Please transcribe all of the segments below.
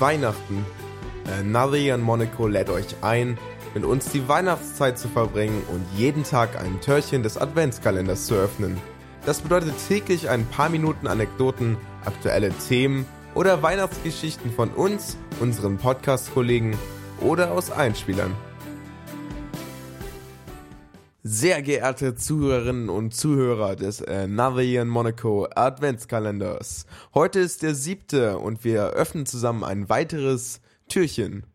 Weihnachten. Äh, und Monaco lädt euch ein, mit uns die Weihnachtszeit zu verbringen und jeden Tag ein Türchen des Adventskalenders zu öffnen. Das bedeutet täglich ein paar Minuten Anekdoten, aktuelle Themen oder Weihnachtsgeschichten von uns, unseren Podcast-Kollegen oder aus Einspielern. Sehr geehrte Zuhörerinnen und Zuhörer des äh, Navian Monaco Adventskalenders. Heute ist der siebte und wir öffnen zusammen ein weiteres Türchen.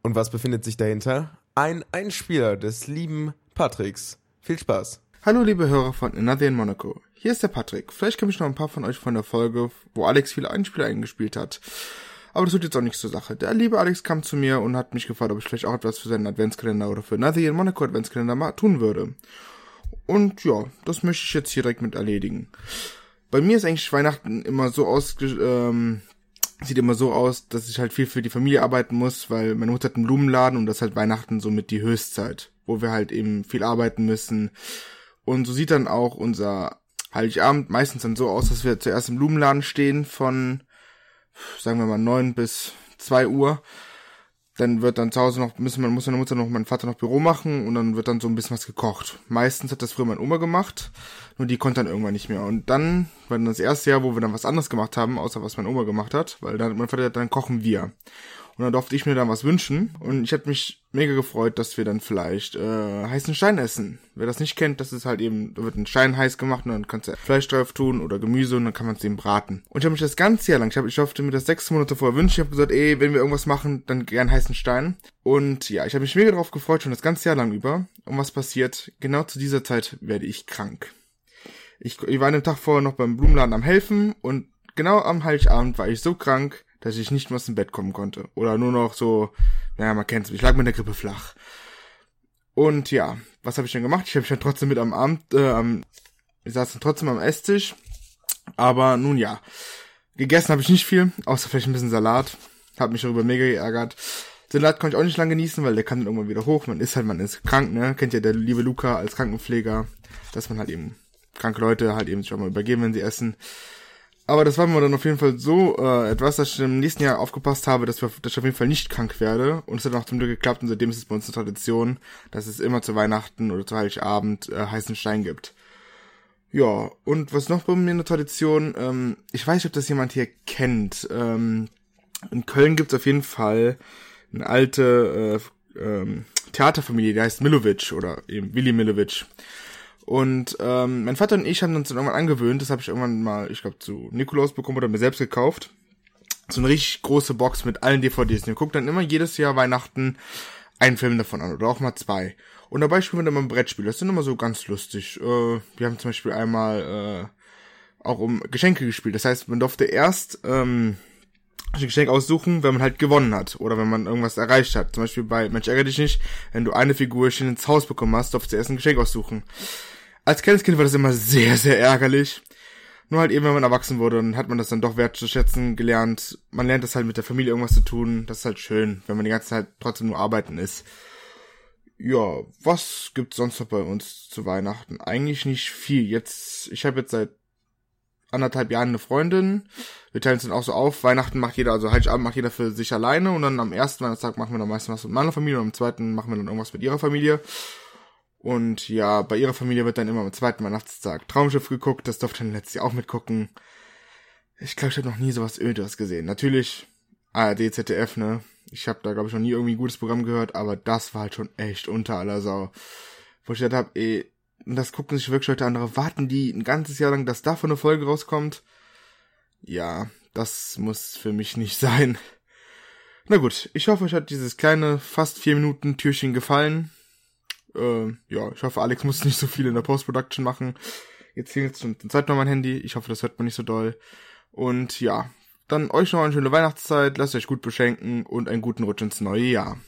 Und was befindet sich dahinter? Ein Einspieler des lieben Patricks. Viel Spaß. Hallo liebe Hörer von Another in Monaco. Hier ist der Patrick. Vielleicht kenne ich noch ein paar von euch von der Folge, wo Alex viele Einspieler eingespielt hat. Aber das tut jetzt auch nichts zur Sache. Der liebe Alex kam zu mir und hat mich gefragt, ob ich vielleicht auch etwas für seinen Adventskalender oder für Nothing in Monaco Adventskalender mal tun würde. Und ja, das möchte ich jetzt hier direkt mit erledigen. Bei mir ist eigentlich Weihnachten immer so aus, ähm, sieht immer so aus, dass ich halt viel für die Familie arbeiten muss, weil meine Mutter hat einen Blumenladen und das ist halt Weihnachten so mit die Höchstzeit, wo wir halt eben viel arbeiten müssen. Und so sieht dann auch unser Heiligabend meistens dann so aus, dass wir zuerst im Blumenladen stehen von sagen wir mal neun bis zwei Uhr. Dann wird dann zu Hause noch, müssen man, muss meine Mutter noch, mein Vater noch Büro machen und dann wird dann so ein bisschen was gekocht. Meistens hat das früher meine Oma gemacht, nur die konnte dann irgendwann nicht mehr. Und dann war dann das erste Jahr, wo wir dann was anderes gemacht haben, außer was meine Oma gemacht hat, weil dann mein Vater dann kochen wir. Und dann durfte ich mir dann was wünschen. Und ich hatte mich mega gefreut, dass wir dann vielleicht äh, heißen Stein essen. Wer das nicht kennt, das ist halt eben, da wird ein Stein heiß gemacht und dann kannst du Fleisch drauf tun oder Gemüse und dann kann man es eben braten. Und ich habe mich das ganze Jahr lang, ich, hab, ich durfte mir das sechs Monate vorher wünschen. Ich habe gesagt, ey, wenn wir irgendwas machen, dann gern heißen Stein. Und ja, ich habe mich mega drauf gefreut, schon das ganze Jahr lang über. Und was passiert? Genau zu dieser Zeit werde ich krank. Ich, ich war an dem Tag vorher noch beim Blumenladen am helfen und genau am Heiligabend war ich so krank, dass ich nicht mehr aus dem Bett kommen konnte. Oder nur noch so, naja, man kennt's, ich lag mit der Grippe flach. Und ja, was habe ich dann gemacht? Ich habe mich dann trotzdem mit am Abend, äh, am, ich saß dann trotzdem am Esstisch. Aber nun ja, gegessen habe ich nicht viel, außer vielleicht ein bisschen Salat. Hab mich darüber mega geärgert. Salat konnte ich auch nicht lange genießen, weil der kann dann irgendwann wieder hoch. Man ist halt, man ist krank, ne? Kennt ja der liebe Luca als Krankenpfleger, dass man halt eben kranke Leute halt eben sich auch mal übergeben, wenn sie essen. Aber das war mir dann auf jeden Fall so äh, etwas, dass ich im nächsten Jahr aufgepasst habe, dass, wir, dass ich auf jeden Fall nicht krank werde. Und es hat auch zum Glück geklappt und seitdem ist es bei uns eine Tradition, dass es immer zu Weihnachten oder zu Heiligabend äh, heißen Stein gibt. Ja, und was noch bei mir eine Tradition, ähm, ich weiß nicht, ob das jemand hier kennt. Ähm, in Köln gibt's auf jeden Fall eine alte äh, ähm, Theaterfamilie, die heißt Milovic oder eben Willi Milovic. Und ähm, mein Vater und ich haben uns dann irgendwann angewöhnt, das habe ich irgendwann mal, ich glaube, zu Nikolaus bekommen oder mir selbst gekauft. So eine richtig große Box mit allen DVDs. Und wir gucken dann immer jedes Jahr Weihnachten einen Film davon an oder auch mal zwei. Und dabei spielen wir dann mal ein Brettspiel. Das ist immer so ganz lustig. Äh, wir haben zum Beispiel einmal äh, auch um Geschenke gespielt. Das heißt, man durfte erst ähm, ein Geschenk aussuchen, wenn man halt gewonnen hat oder wenn man irgendwas erreicht hat. Zum Beispiel bei Mensch ärgere dich nicht, wenn du eine Figur schon ins Haus bekommen hast, durfst du erst ein Geschenk aussuchen. Als kleines Kind war das immer sehr, sehr ärgerlich. Nur halt eben, wenn man erwachsen wurde, dann hat man das dann doch wertzuschätzen gelernt. Man lernt das halt mit der Familie irgendwas zu tun. Das ist halt schön, wenn man die ganze Zeit trotzdem nur arbeiten ist. Ja, was gibt's sonst noch bei uns zu Weihnachten? Eigentlich nicht viel. Jetzt, ich habe jetzt seit anderthalb Jahren eine Freundin. Wir teilen es dann auch so auf. Weihnachten macht jeder, also Heiligabend macht jeder für sich alleine und dann am ersten Weihnachtstag machen wir dann meistens was mit meiner Familie und am zweiten machen wir dann irgendwas mit ihrer Familie. Und ja, bei ihrer Familie wird dann immer am zweiten Weihnachtstag Traumschiff geguckt. Das durfte dann letztes Jahr auch mitgucken. Ich glaube, ich habe noch nie sowas Öderes gesehen. Natürlich ARD, ZDF, ne? Ich habe da, glaube ich, noch nie irgendwie ein gutes Programm gehört, aber das war halt schon echt unter aller Sau. Wo ich gedacht habe, ey, das gucken sich wirklich Leute andere. Warten die ein ganzes Jahr lang, dass davon eine Folge rauskommt? Ja, das muss für mich nicht sein. Na gut, ich hoffe, euch hat dieses kleine, fast vier Minuten Türchen gefallen. Äh, ja, ich hoffe, Alex muss nicht so viel in der Post-Production machen. Jetzt klingelt schon zum zweiten Mal mein Handy. Ich hoffe, das hört man nicht so doll. Und ja, dann euch noch eine schöne Weihnachtszeit. Lasst euch gut beschenken und einen guten Rutsch ins neue Jahr.